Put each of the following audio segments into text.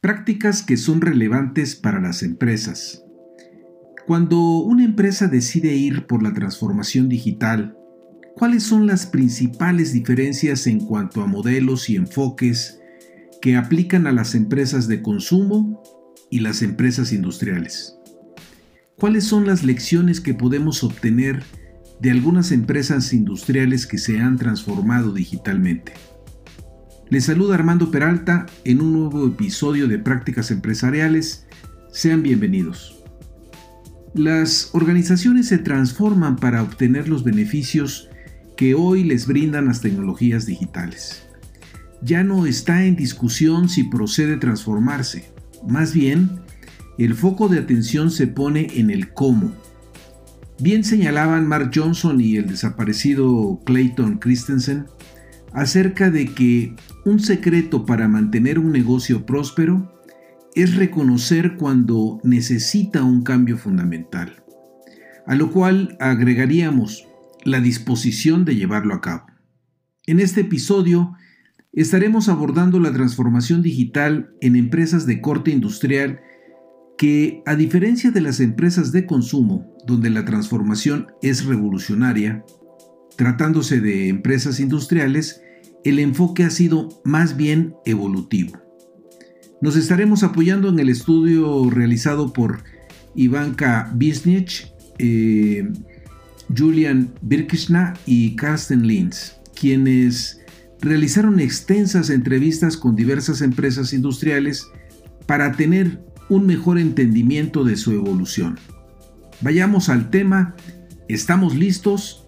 Prácticas que son relevantes para las empresas. Cuando una empresa decide ir por la transformación digital, ¿cuáles son las principales diferencias en cuanto a modelos y enfoques que aplican a las empresas de consumo y las empresas industriales? ¿Cuáles son las lecciones que podemos obtener de algunas empresas industriales que se han transformado digitalmente? Les saluda Armando Peralta en un nuevo episodio de Prácticas Empresariales. Sean bienvenidos. Las organizaciones se transforman para obtener los beneficios que hoy les brindan las tecnologías digitales. Ya no está en discusión si procede transformarse. Más bien, el foco de atención se pone en el cómo. Bien señalaban Mark Johnson y el desaparecido Clayton Christensen acerca de que un secreto para mantener un negocio próspero es reconocer cuando necesita un cambio fundamental, a lo cual agregaríamos la disposición de llevarlo a cabo. En este episodio estaremos abordando la transformación digital en empresas de corte industrial que, a diferencia de las empresas de consumo, donde la transformación es revolucionaria, Tratándose de empresas industriales, el enfoque ha sido más bien evolutivo. Nos estaremos apoyando en el estudio realizado por Ivanka Bisnich, eh, Julian Birkishna y Carsten Linz, quienes realizaron extensas entrevistas con diversas empresas industriales para tener un mejor entendimiento de su evolución. Vayamos al tema, ¿estamos listos?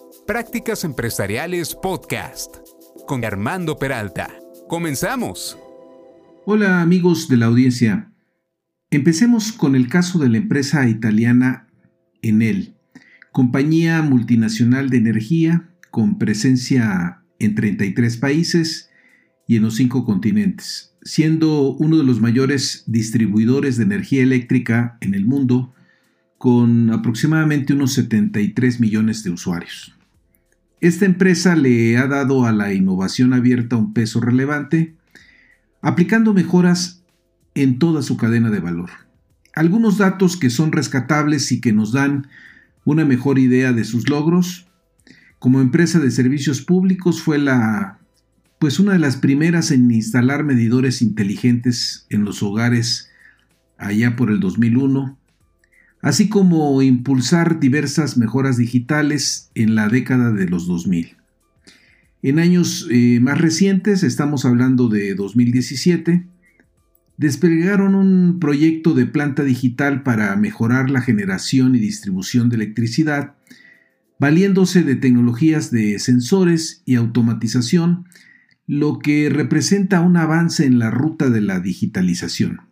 Prácticas Empresariales Podcast con Armando Peralta. Comenzamos. Hola amigos de la audiencia. Empecemos con el caso de la empresa italiana Enel, compañía multinacional de energía con presencia en 33 países y en los cinco continentes, siendo uno de los mayores distribuidores de energía eléctrica en el mundo, con aproximadamente unos 73 millones de usuarios. Esta empresa le ha dado a la innovación abierta un peso relevante, aplicando mejoras en toda su cadena de valor. Algunos datos que son rescatables y que nos dan una mejor idea de sus logros. Como empresa de servicios públicos fue la pues una de las primeras en instalar medidores inteligentes en los hogares allá por el 2001 así como impulsar diversas mejoras digitales en la década de los 2000. En años eh, más recientes, estamos hablando de 2017, desplegaron un proyecto de planta digital para mejorar la generación y distribución de electricidad, valiéndose de tecnologías de sensores y automatización, lo que representa un avance en la ruta de la digitalización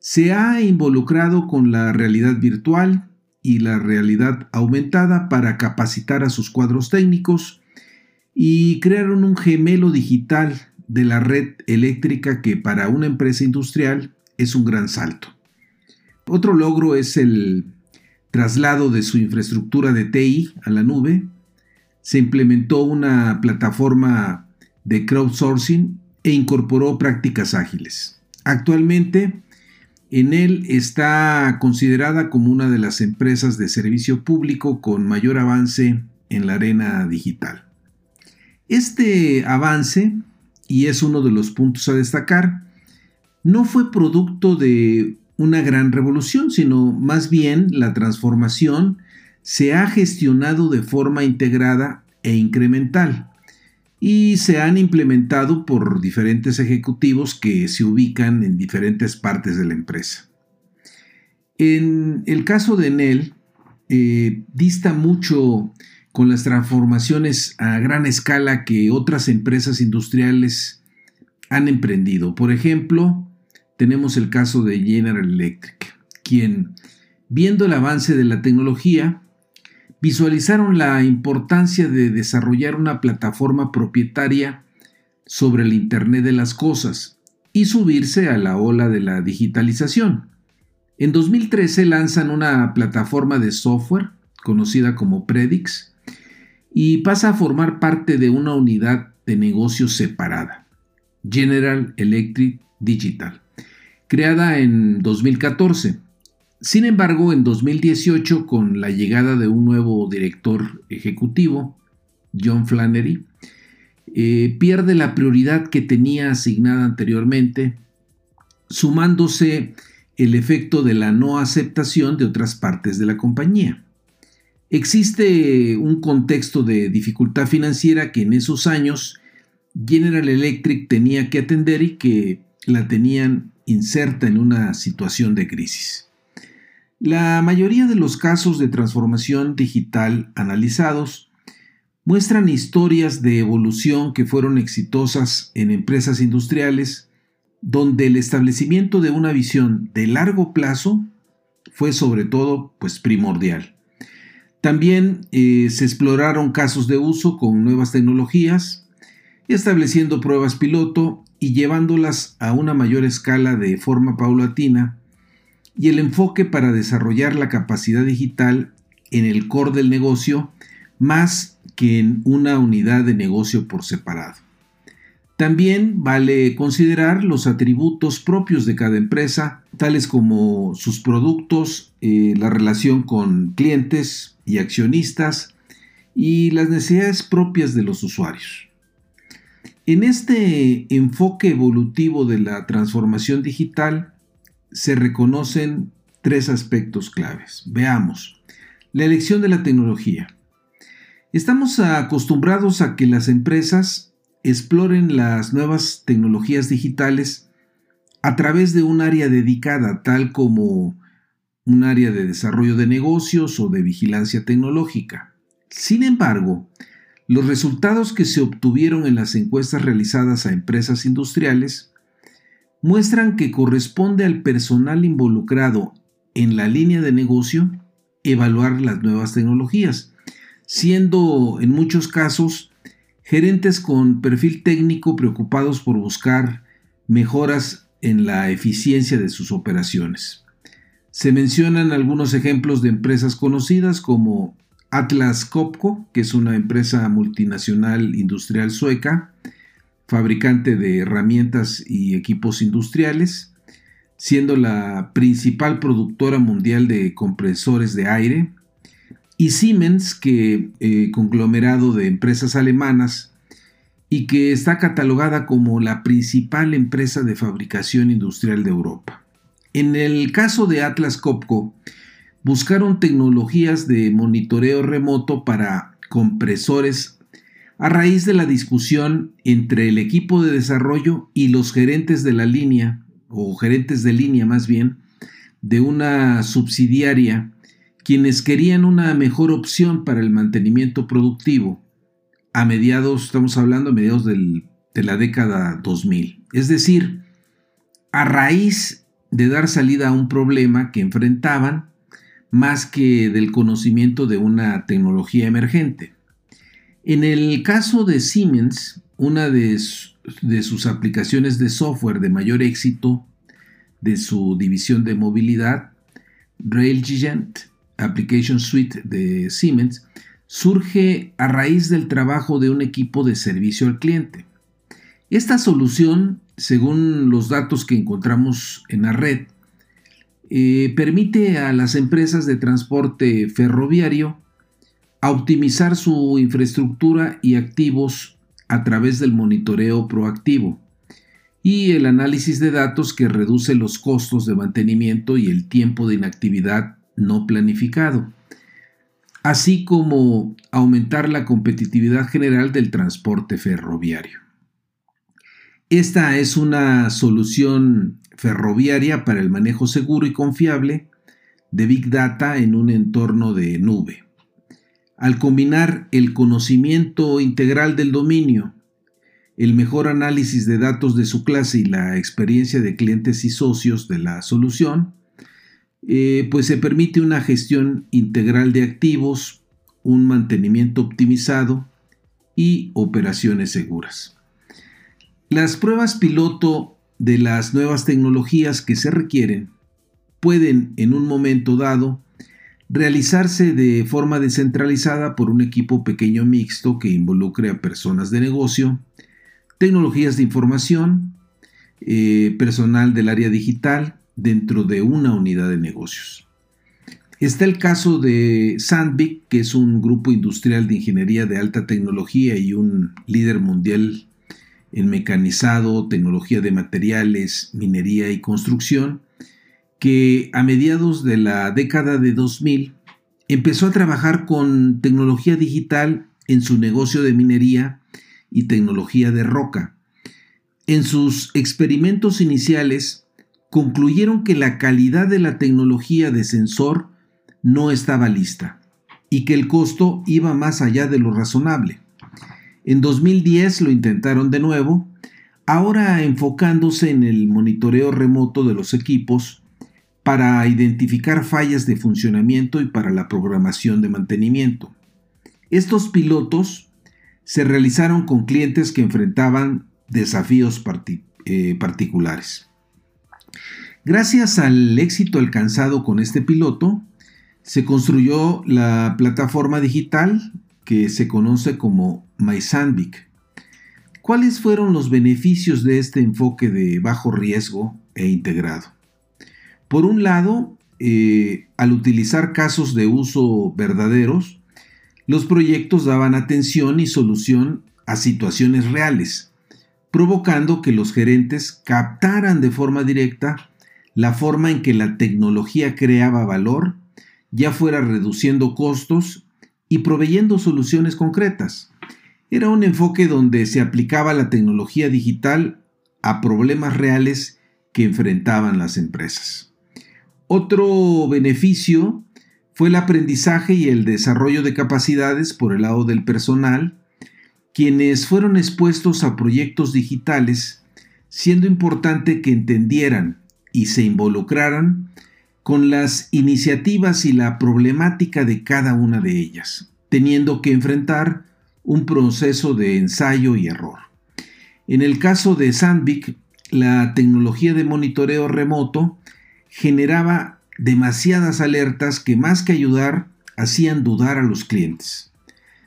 se ha involucrado con la realidad virtual y la realidad aumentada para capacitar a sus cuadros técnicos y crearon un gemelo digital de la red eléctrica que para una empresa industrial es un gran salto. Otro logro es el traslado de su infraestructura de TI a la nube. Se implementó una plataforma de crowdsourcing e incorporó prácticas ágiles. Actualmente, en él está considerada como una de las empresas de servicio público con mayor avance en la arena digital. Este avance, y es uno de los puntos a destacar, no fue producto de una gran revolución, sino más bien la transformación se ha gestionado de forma integrada e incremental, y se han implementado por diferentes ejecutivos que se ubican en diferentes partes de la empresa. En el caso de Enel, eh, dista mucho con las transformaciones a gran escala que otras empresas industriales han emprendido. Por ejemplo, tenemos el caso de General Electric, quien, viendo el avance de la tecnología, visualizaron la importancia de desarrollar una plataforma propietaria sobre el Internet de las Cosas y subirse a la ola de la digitalización. En 2013 lanzan una plataforma de software conocida como Predix y pasa a formar parte de una unidad de negocio separada, General Electric Digital, creada en 2014. Sin embargo, en 2018, con la llegada de un nuevo director ejecutivo, John Flannery, eh, pierde la prioridad que tenía asignada anteriormente, sumándose el efecto de la no aceptación de otras partes de la compañía. Existe un contexto de dificultad financiera que en esos años General Electric tenía que atender y que la tenían inserta en una situación de crisis. La mayoría de los casos de transformación digital analizados muestran historias de evolución que fueron exitosas en empresas industriales donde el establecimiento de una visión de largo plazo fue sobre todo pues primordial. También eh, se exploraron casos de uso con nuevas tecnologías, estableciendo pruebas piloto y llevándolas a una mayor escala de forma paulatina, y el enfoque para desarrollar la capacidad digital en el core del negocio más que en una unidad de negocio por separado. También vale considerar los atributos propios de cada empresa, tales como sus productos, eh, la relación con clientes y accionistas y las necesidades propias de los usuarios. En este enfoque evolutivo de la transformación digital se reconocen tres aspectos claves. Veamos. La elección de la tecnología. Estamos acostumbrados a que las empresas exploren las nuevas tecnologías digitales a través de un área dedicada, tal como un área de desarrollo de negocios o de vigilancia tecnológica. Sin embargo, los resultados que se obtuvieron en las encuestas realizadas a empresas industriales muestran que corresponde al personal involucrado en la línea de negocio evaluar las nuevas tecnologías, siendo en muchos casos gerentes con perfil técnico preocupados por buscar mejoras en la eficiencia de sus operaciones. Se mencionan algunos ejemplos de empresas conocidas como Atlas Copco, que es una empresa multinacional industrial sueca, fabricante de herramientas y equipos industriales, siendo la principal productora mundial de compresores de aire, y Siemens, que eh, conglomerado de empresas alemanas y que está catalogada como la principal empresa de fabricación industrial de Europa. En el caso de Atlas Copco, buscaron tecnologías de monitoreo remoto para compresores a raíz de la discusión entre el equipo de desarrollo y los gerentes de la línea, o gerentes de línea más bien, de una subsidiaria quienes querían una mejor opción para el mantenimiento productivo a mediados, estamos hablando a mediados de la década 2000. Es decir, a raíz de dar salida a un problema que enfrentaban más que del conocimiento de una tecnología emergente. En el caso de Siemens, una de, sus aplicaciones de software de mayor éxito de su división de movilidad, RailGigant, Application Suite de Siemens surge a raíz del trabajo de un equipo de servicio al cliente. Esta solución, según los datos que encontramos en la red, eh, permite a las empresas de transporte ferroviario optimizar su infraestructura y activos a través del monitoreo proactivo y el análisis de datos que reduce los costos de mantenimiento y el tiempo de inactividad no planificado. así como aumentar la competitividad general del transporte ferroviario. Esta es una solución ferroviaria para el manejo seguro y confiable de Big Data en un entorno de nube. Al combinar el conocimiento integral del dominio, el mejor análisis de datos de su clase y la experiencia de clientes y socios de la solución, eh, pues se permite una gestión integral de activos, un mantenimiento optimizado y operaciones seguras. Las pruebas piloto de las nuevas tecnologías que se requieren pueden en un momento dado realizarse de forma descentralizada por un equipo pequeño mixto que involucre a personas de negocio, tecnologías de información, eh, personal del área digital dentro de una unidad de negocios. Está el caso de Sandvik, que es un grupo industrial de ingeniería de alta tecnología y un líder mundial en mecanizado, tecnología de materiales, minería y construcción, que a mediados de la década de 2000 empezó a trabajar con tecnología digital en su negocio de minería y tecnología de roca. En sus experimentos iniciales concluyeron que la calidad de la tecnología de sensor no estaba lista y que el costo iba más allá de lo razonable. En 2010 lo intentaron de nuevo, ahora enfocándose en el monitoreo remoto de los equipos para identificar fallas de funcionamiento y para la programación de mantenimiento. Estos pilotos se realizaron con clientes que enfrentaban desafíos eh, particulares. Gracias al éxito alcanzado con este piloto, se construyó la plataforma digital que se conoce como MySandvik. ¿Cuáles fueron los beneficios de este enfoque de bajo riesgo e integrado? Por un lado, eh, al utilizar casos de uso verdaderos, los proyectos daban atención y solución a situaciones reales, provocando que los gerentes captaran de forma directa la forma en que la tecnología creaba valor, ya fuera reduciendo costos y proveyendo soluciones concretas. Era un enfoque donde se aplicaba la tecnología digital a problemas reales que enfrentaban las empresas. Otro beneficio fue el aprendizaje y el desarrollo de capacidades por el lado del personal, quienes fueron expuestos a proyectos digitales, siendo importante que entendieran y se involucraran con las iniciativas y la problemática de cada una de ellas, teniendo que enfrentar un proceso de ensayo y error. En el caso de Sandvik, la tecnología de monitoreo remoto generaba demasiadas alertas que más que ayudar hacían dudar a los clientes,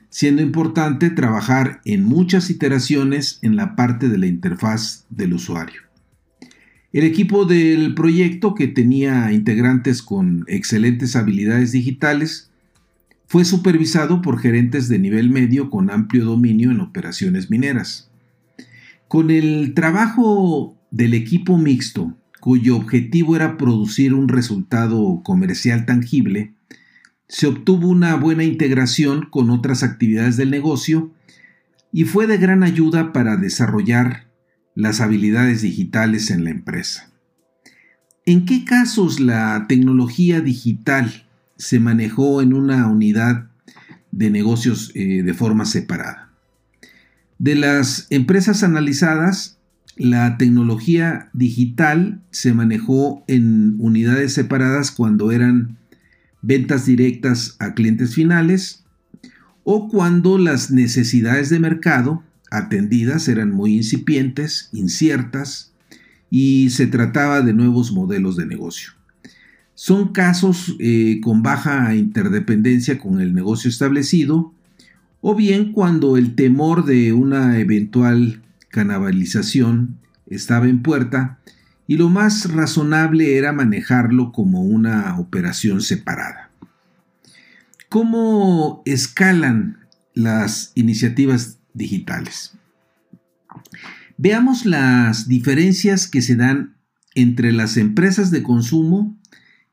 siendo importante trabajar en muchas iteraciones en la parte de la interfaz del usuario. El equipo del proyecto, que tenía integrantes con excelentes habilidades digitales, fue supervisado por gerentes de nivel medio con amplio dominio en operaciones mineras. Con el trabajo del equipo mixto, cuyo objetivo era producir un resultado comercial tangible, se obtuvo una buena integración con otras actividades del negocio y fue de gran ayuda para desarrollar las habilidades digitales en la empresa. ¿En qué casos la tecnología digital se manejó en una unidad de negocios eh, de forma separada? De las empresas analizadas, la tecnología digital se manejó en unidades separadas cuando eran ventas directas a clientes finales o cuando las necesidades de mercado atendidas eran muy incipientes, inciertas, y se trataba de nuevos modelos de negocio. Son casos eh, con baja interdependencia con el negocio establecido, o bien cuando el temor de una eventual canibalización estaba en puerta y lo más razonable era manejarlo como una operación separada. ¿Cómo escalan las iniciativas digitales. Veamos las diferencias que se dan entre las empresas de consumo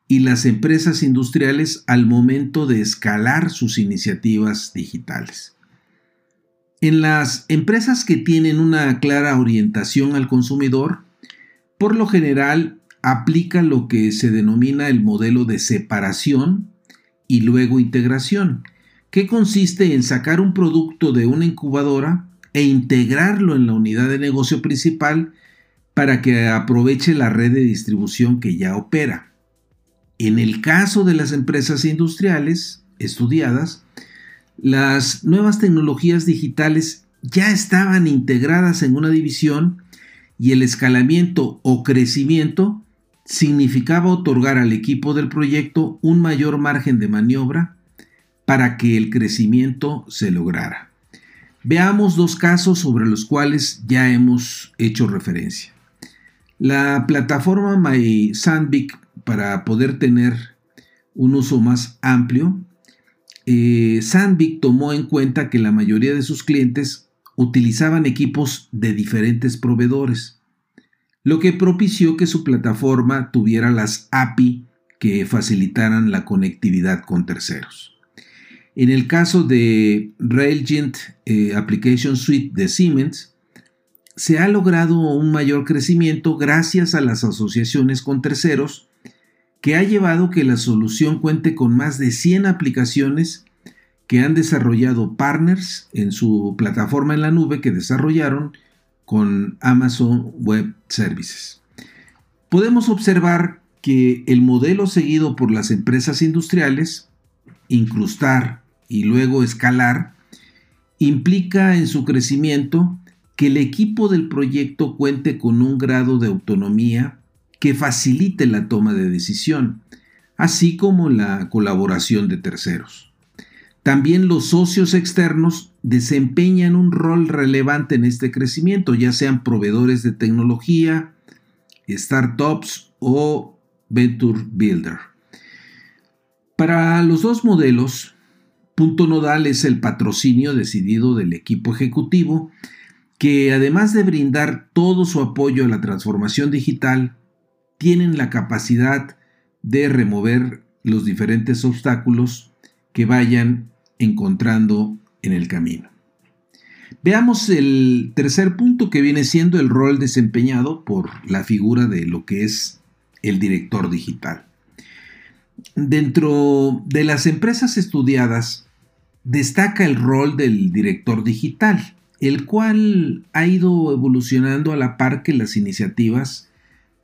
y las empresas industriales al momento de escalar sus iniciativas digitales. En las empresas que tienen una clara orientación al consumidor, por lo general aplica lo que se denomina el modelo de separación y luego integración, que consiste en sacar un producto de una incubadora e integrarlo en la unidad de negocio principal para que aproveche la red de distribución que ya opera. En el caso de las empresas industriales estudiadas, las nuevas tecnologías digitales ya estaban integradas en una división y el escalamiento o crecimiento significaba otorgar al equipo del proyecto un mayor margen de maniobra para que el crecimiento se lograra. Veamos dos casos sobre los cuales ya hemos hecho referencia. La plataforma MySandvik para poder tener un uso más amplio, eh, Sandvik tomó en cuenta que la mayoría de sus clientes utilizaban equipos de diferentes proveedores, lo que propició que su plataforma tuviera las API que facilitaran la conectividad con terceros. En el caso de Railgent eh, Application Suite de Siemens, se ha logrado un mayor crecimiento gracias a las asociaciones con terceros que ha llevado que la solución cuente con más de 100 aplicaciones que han desarrollado partners en su plataforma en la nube que desarrollaron con Amazon Web Services. Podemos observar que el modelo seguido por las empresas industriales, incrustar y luego escalar, implica en su crecimiento que el equipo del proyecto cuente con un grado de autonomía que facilite la toma de decisión, así como la colaboración de terceros. También los socios externos desempeñan un rol relevante en este crecimiento, ya sean proveedores de tecnología, startups o venture builder. Para los dos modelos, punto nodal es el patrocinio decidido del equipo ejecutivo, que además de brindar todo su apoyo a la transformación digital, tienen la capacidad de remover los diferentes obstáculos que vayan encontrando en el camino. Veamos el tercer punto que viene siendo el rol desempeñado por la figura de lo que es el director digital. Dentro de las empresas estudiadas destaca el rol del director digital, el cual ha ido evolucionando a la par que las iniciativas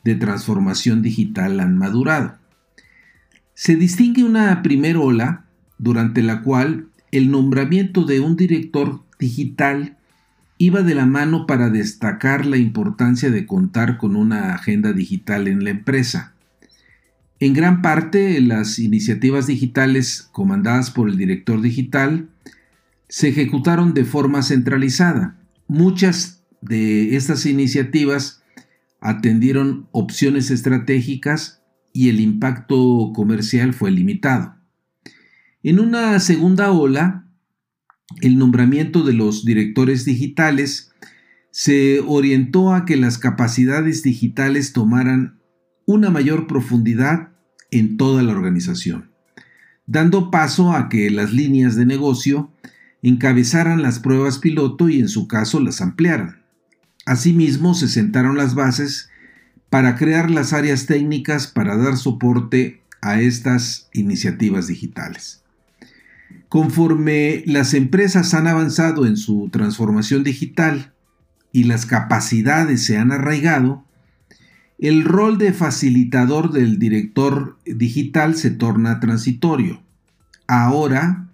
de transformación digital han madurado. Se distingue una primera ola durante la cual el nombramiento de un director digital iba de la mano para destacar la importancia de contar con una agenda digital en la empresa. En gran parte, las iniciativas digitales comandadas por el director digital se ejecutaron de forma centralizada. Muchas de estas iniciativas atendieron opciones estratégicas y el impacto comercial fue limitado. En una segunda ola, el nombramiento de los directores digitales se orientó a que las capacidades digitales tomaran una mayor profundidad en toda la organización, dando paso a que las líneas de negocio encabezaran las pruebas piloto y en su caso las ampliaran. Asimismo, se sentaron las bases para crear las áreas técnicas para dar soporte a estas iniciativas digitales. Conforme las empresas han avanzado en su transformación digital y las capacidades se han arraigado, el rol de facilitador del director digital se torna transitorio. Ahora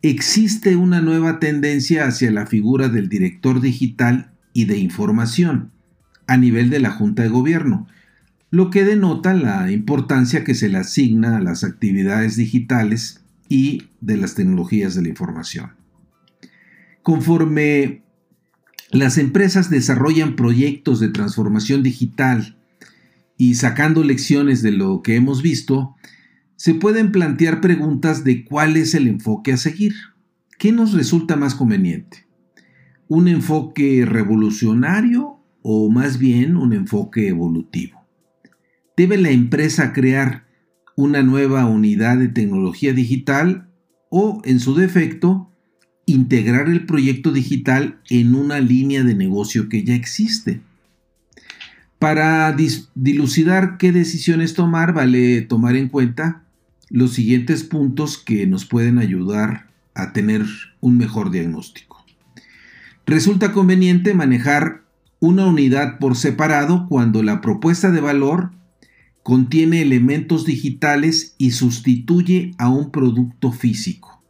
existe una nueva tendencia hacia la figura del director digital y de información a nivel de la Junta de Gobierno, lo que denota la importancia que se le asigna a las actividades digitales y de las tecnologías de la información. Conforme las empresas desarrollan proyectos de transformación digital y sacando lecciones de lo que hemos visto, se pueden plantear preguntas de cuál es el enfoque a seguir. ¿Qué nos resulta más conveniente? Un enfoque revolucionario o más bien un enfoque evolutivo. ¿Debe la empresa crear una nueva unidad de tecnología digital o, en su defecto, integrar el proyecto digital en una línea de negocio que ya existe. Para dilucidar qué decisiones tomar, vale tomar en cuenta los siguientes puntos que nos pueden ayudar a tener un mejor diagnóstico. Resulta conveniente manejar una unidad por separado cuando la propuesta de valor contiene elementos digitales y sustituye a un producto físico.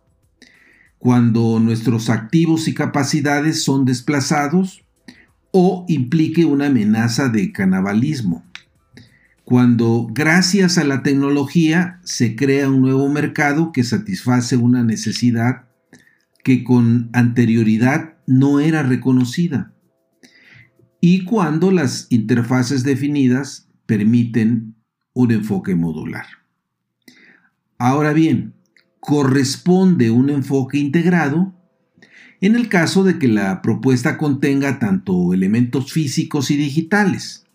Cuando nuestros activos y capacidades son desplazados o implique una amenaza de canibalismo. Cuando gracias a la tecnología se crea un nuevo mercado que satisface una necesidad que con anterioridad no era reconocida. Y cuando las interfaces definidas permiten un enfoque modular. Ahora bien, corresponde un enfoque integrado en el caso de que la propuesta contenga tanto elementos físicos y digitales,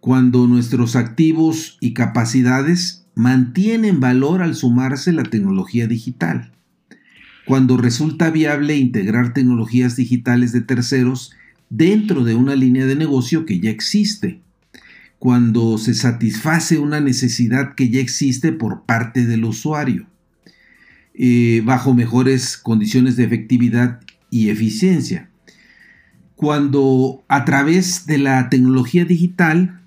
cuando nuestros activos y capacidades mantienen valor al sumarse la tecnología digital, cuando resulta viable integrar tecnologías digitales de terceros dentro de una línea de negocio que ya existe, cuando se satisface una necesidad que ya existe por parte del usuario, eh, bajo mejores condiciones de efectividad y eficiencia. Cuando a través de la tecnología digital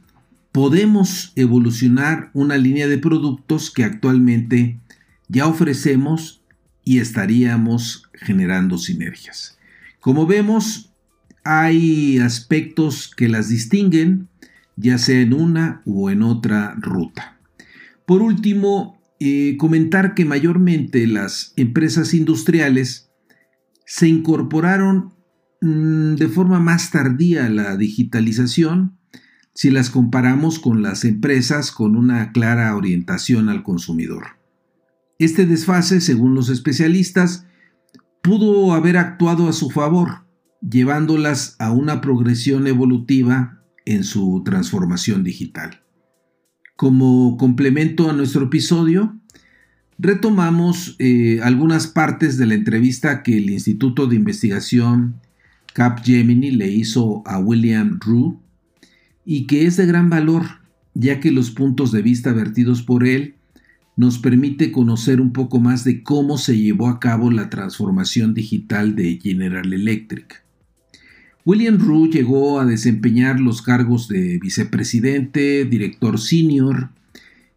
podemos evolucionar una línea de productos que actualmente ya ofrecemos y estaríamos generando sinergias. Como vemos, hay aspectos que las distinguen ya sea en una o en otra ruta. Por último, eh, comentar que mayormente las empresas industriales se incorporaron mm, de forma más tardía a la digitalización si las comparamos con las empresas con una clara orientación al consumidor. Este desfase, según los especialistas, pudo haber actuado a su favor, llevándolas a una progresión evolutiva en su transformación digital. Como complemento a nuestro episodio, retomamos eh, algunas partes de la entrevista que el Instituto de Investigación Capgemini le hizo a William Rue y que es de gran valor, ya que los puntos de vista vertidos por él nos permite conocer un poco más de cómo se llevó a cabo la transformación digital de General Electric. William Rue llegó a desempeñar los cargos de vicepresidente, director senior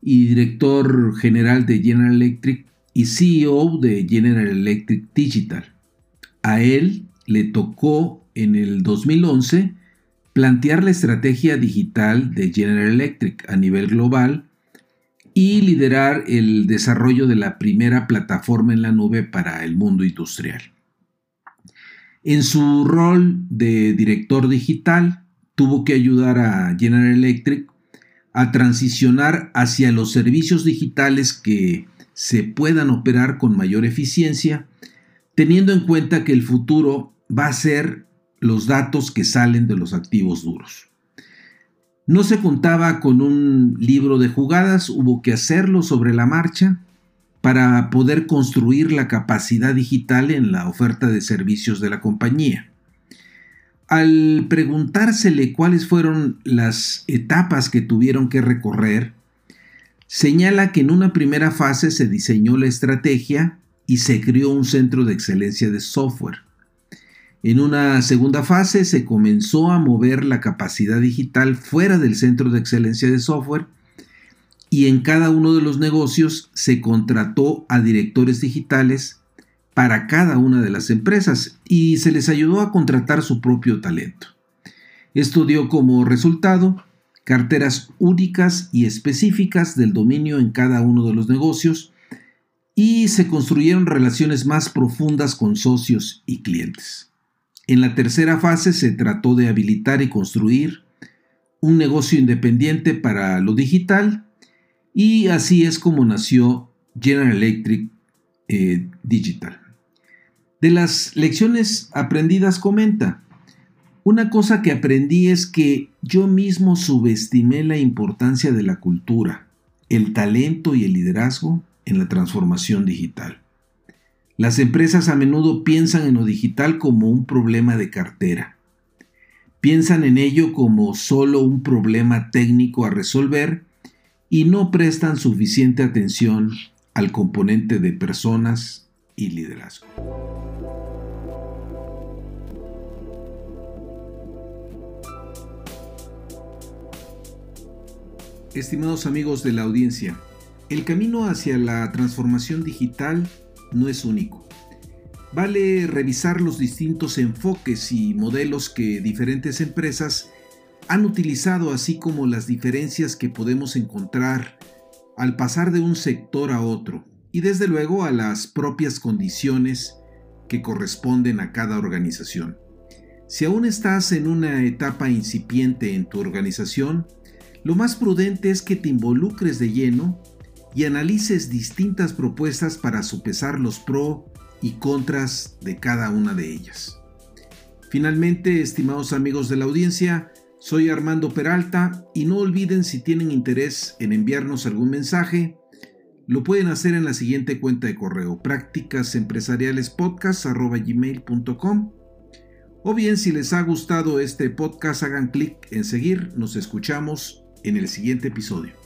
y director general de General Electric y CEO de General Electric Digital. A él le tocó en el 2011 plantear la estrategia digital de General Electric a nivel global y liderar el desarrollo de la primera plataforma en la nube para el mundo industrial. En su rol de director digital, tuvo que ayudar a General Electric a transicionar hacia los servicios digitales que se puedan operar con mayor eficiencia, teniendo en cuenta que el futuro va a ser los datos que salen de los activos duros. No se contaba con un libro de jugadas, hubo que hacerlo sobre la marcha para poder construir la capacidad digital en la oferta de servicios de la compañía. Al preguntársele cuáles fueron las etapas que tuvieron que recorrer, señala que en una primera fase se diseñó la estrategia y se creó un centro de excelencia de software. En una segunda fase se comenzó a mover la capacidad digital fuera del centro de excelencia de software y en cada uno de los negocios se contrató a directores digitales para cada una de las empresas y se les ayudó a contratar su propio talento. Esto dio como resultado carteras únicas y específicas del dominio en cada uno de los negocios y se construyeron relaciones más profundas con socios y clientes. En la tercera fase se trató de habilitar y construir un negocio independiente para lo digital y así es como nació General Electric eh, Digital. De las lecciones aprendidas comenta, una cosa que aprendí es que yo mismo subestimé la importancia de la cultura, el talento y el liderazgo en la transformación digital. Las empresas a menudo piensan en lo digital como un problema de cartera. Piensan en ello como solo un problema técnico a resolver y no prestan suficiente atención al componente de personas y liderazgo. Estimados amigos de la audiencia, el camino hacia la transformación digital no es único. Vale revisar los distintos enfoques y modelos que diferentes empresas han utilizado, así como las diferencias que podemos encontrar al pasar de un sector a otro, y desde luego a las propias condiciones que corresponden a cada organización. Si aún estás en una etapa incipiente en tu organización, lo más prudente es que te involucres de lleno y analices distintas propuestas para sopesar los pro y contras de cada una de ellas. Finalmente, estimados amigos de la audiencia, soy Armando Peralta y no olviden si tienen interés en enviarnos algún mensaje, lo pueden hacer en la siguiente cuenta de correo prácticasempresarialespodcast.com o bien si les ha gustado este podcast hagan clic en seguir, nos escuchamos en el siguiente episodio.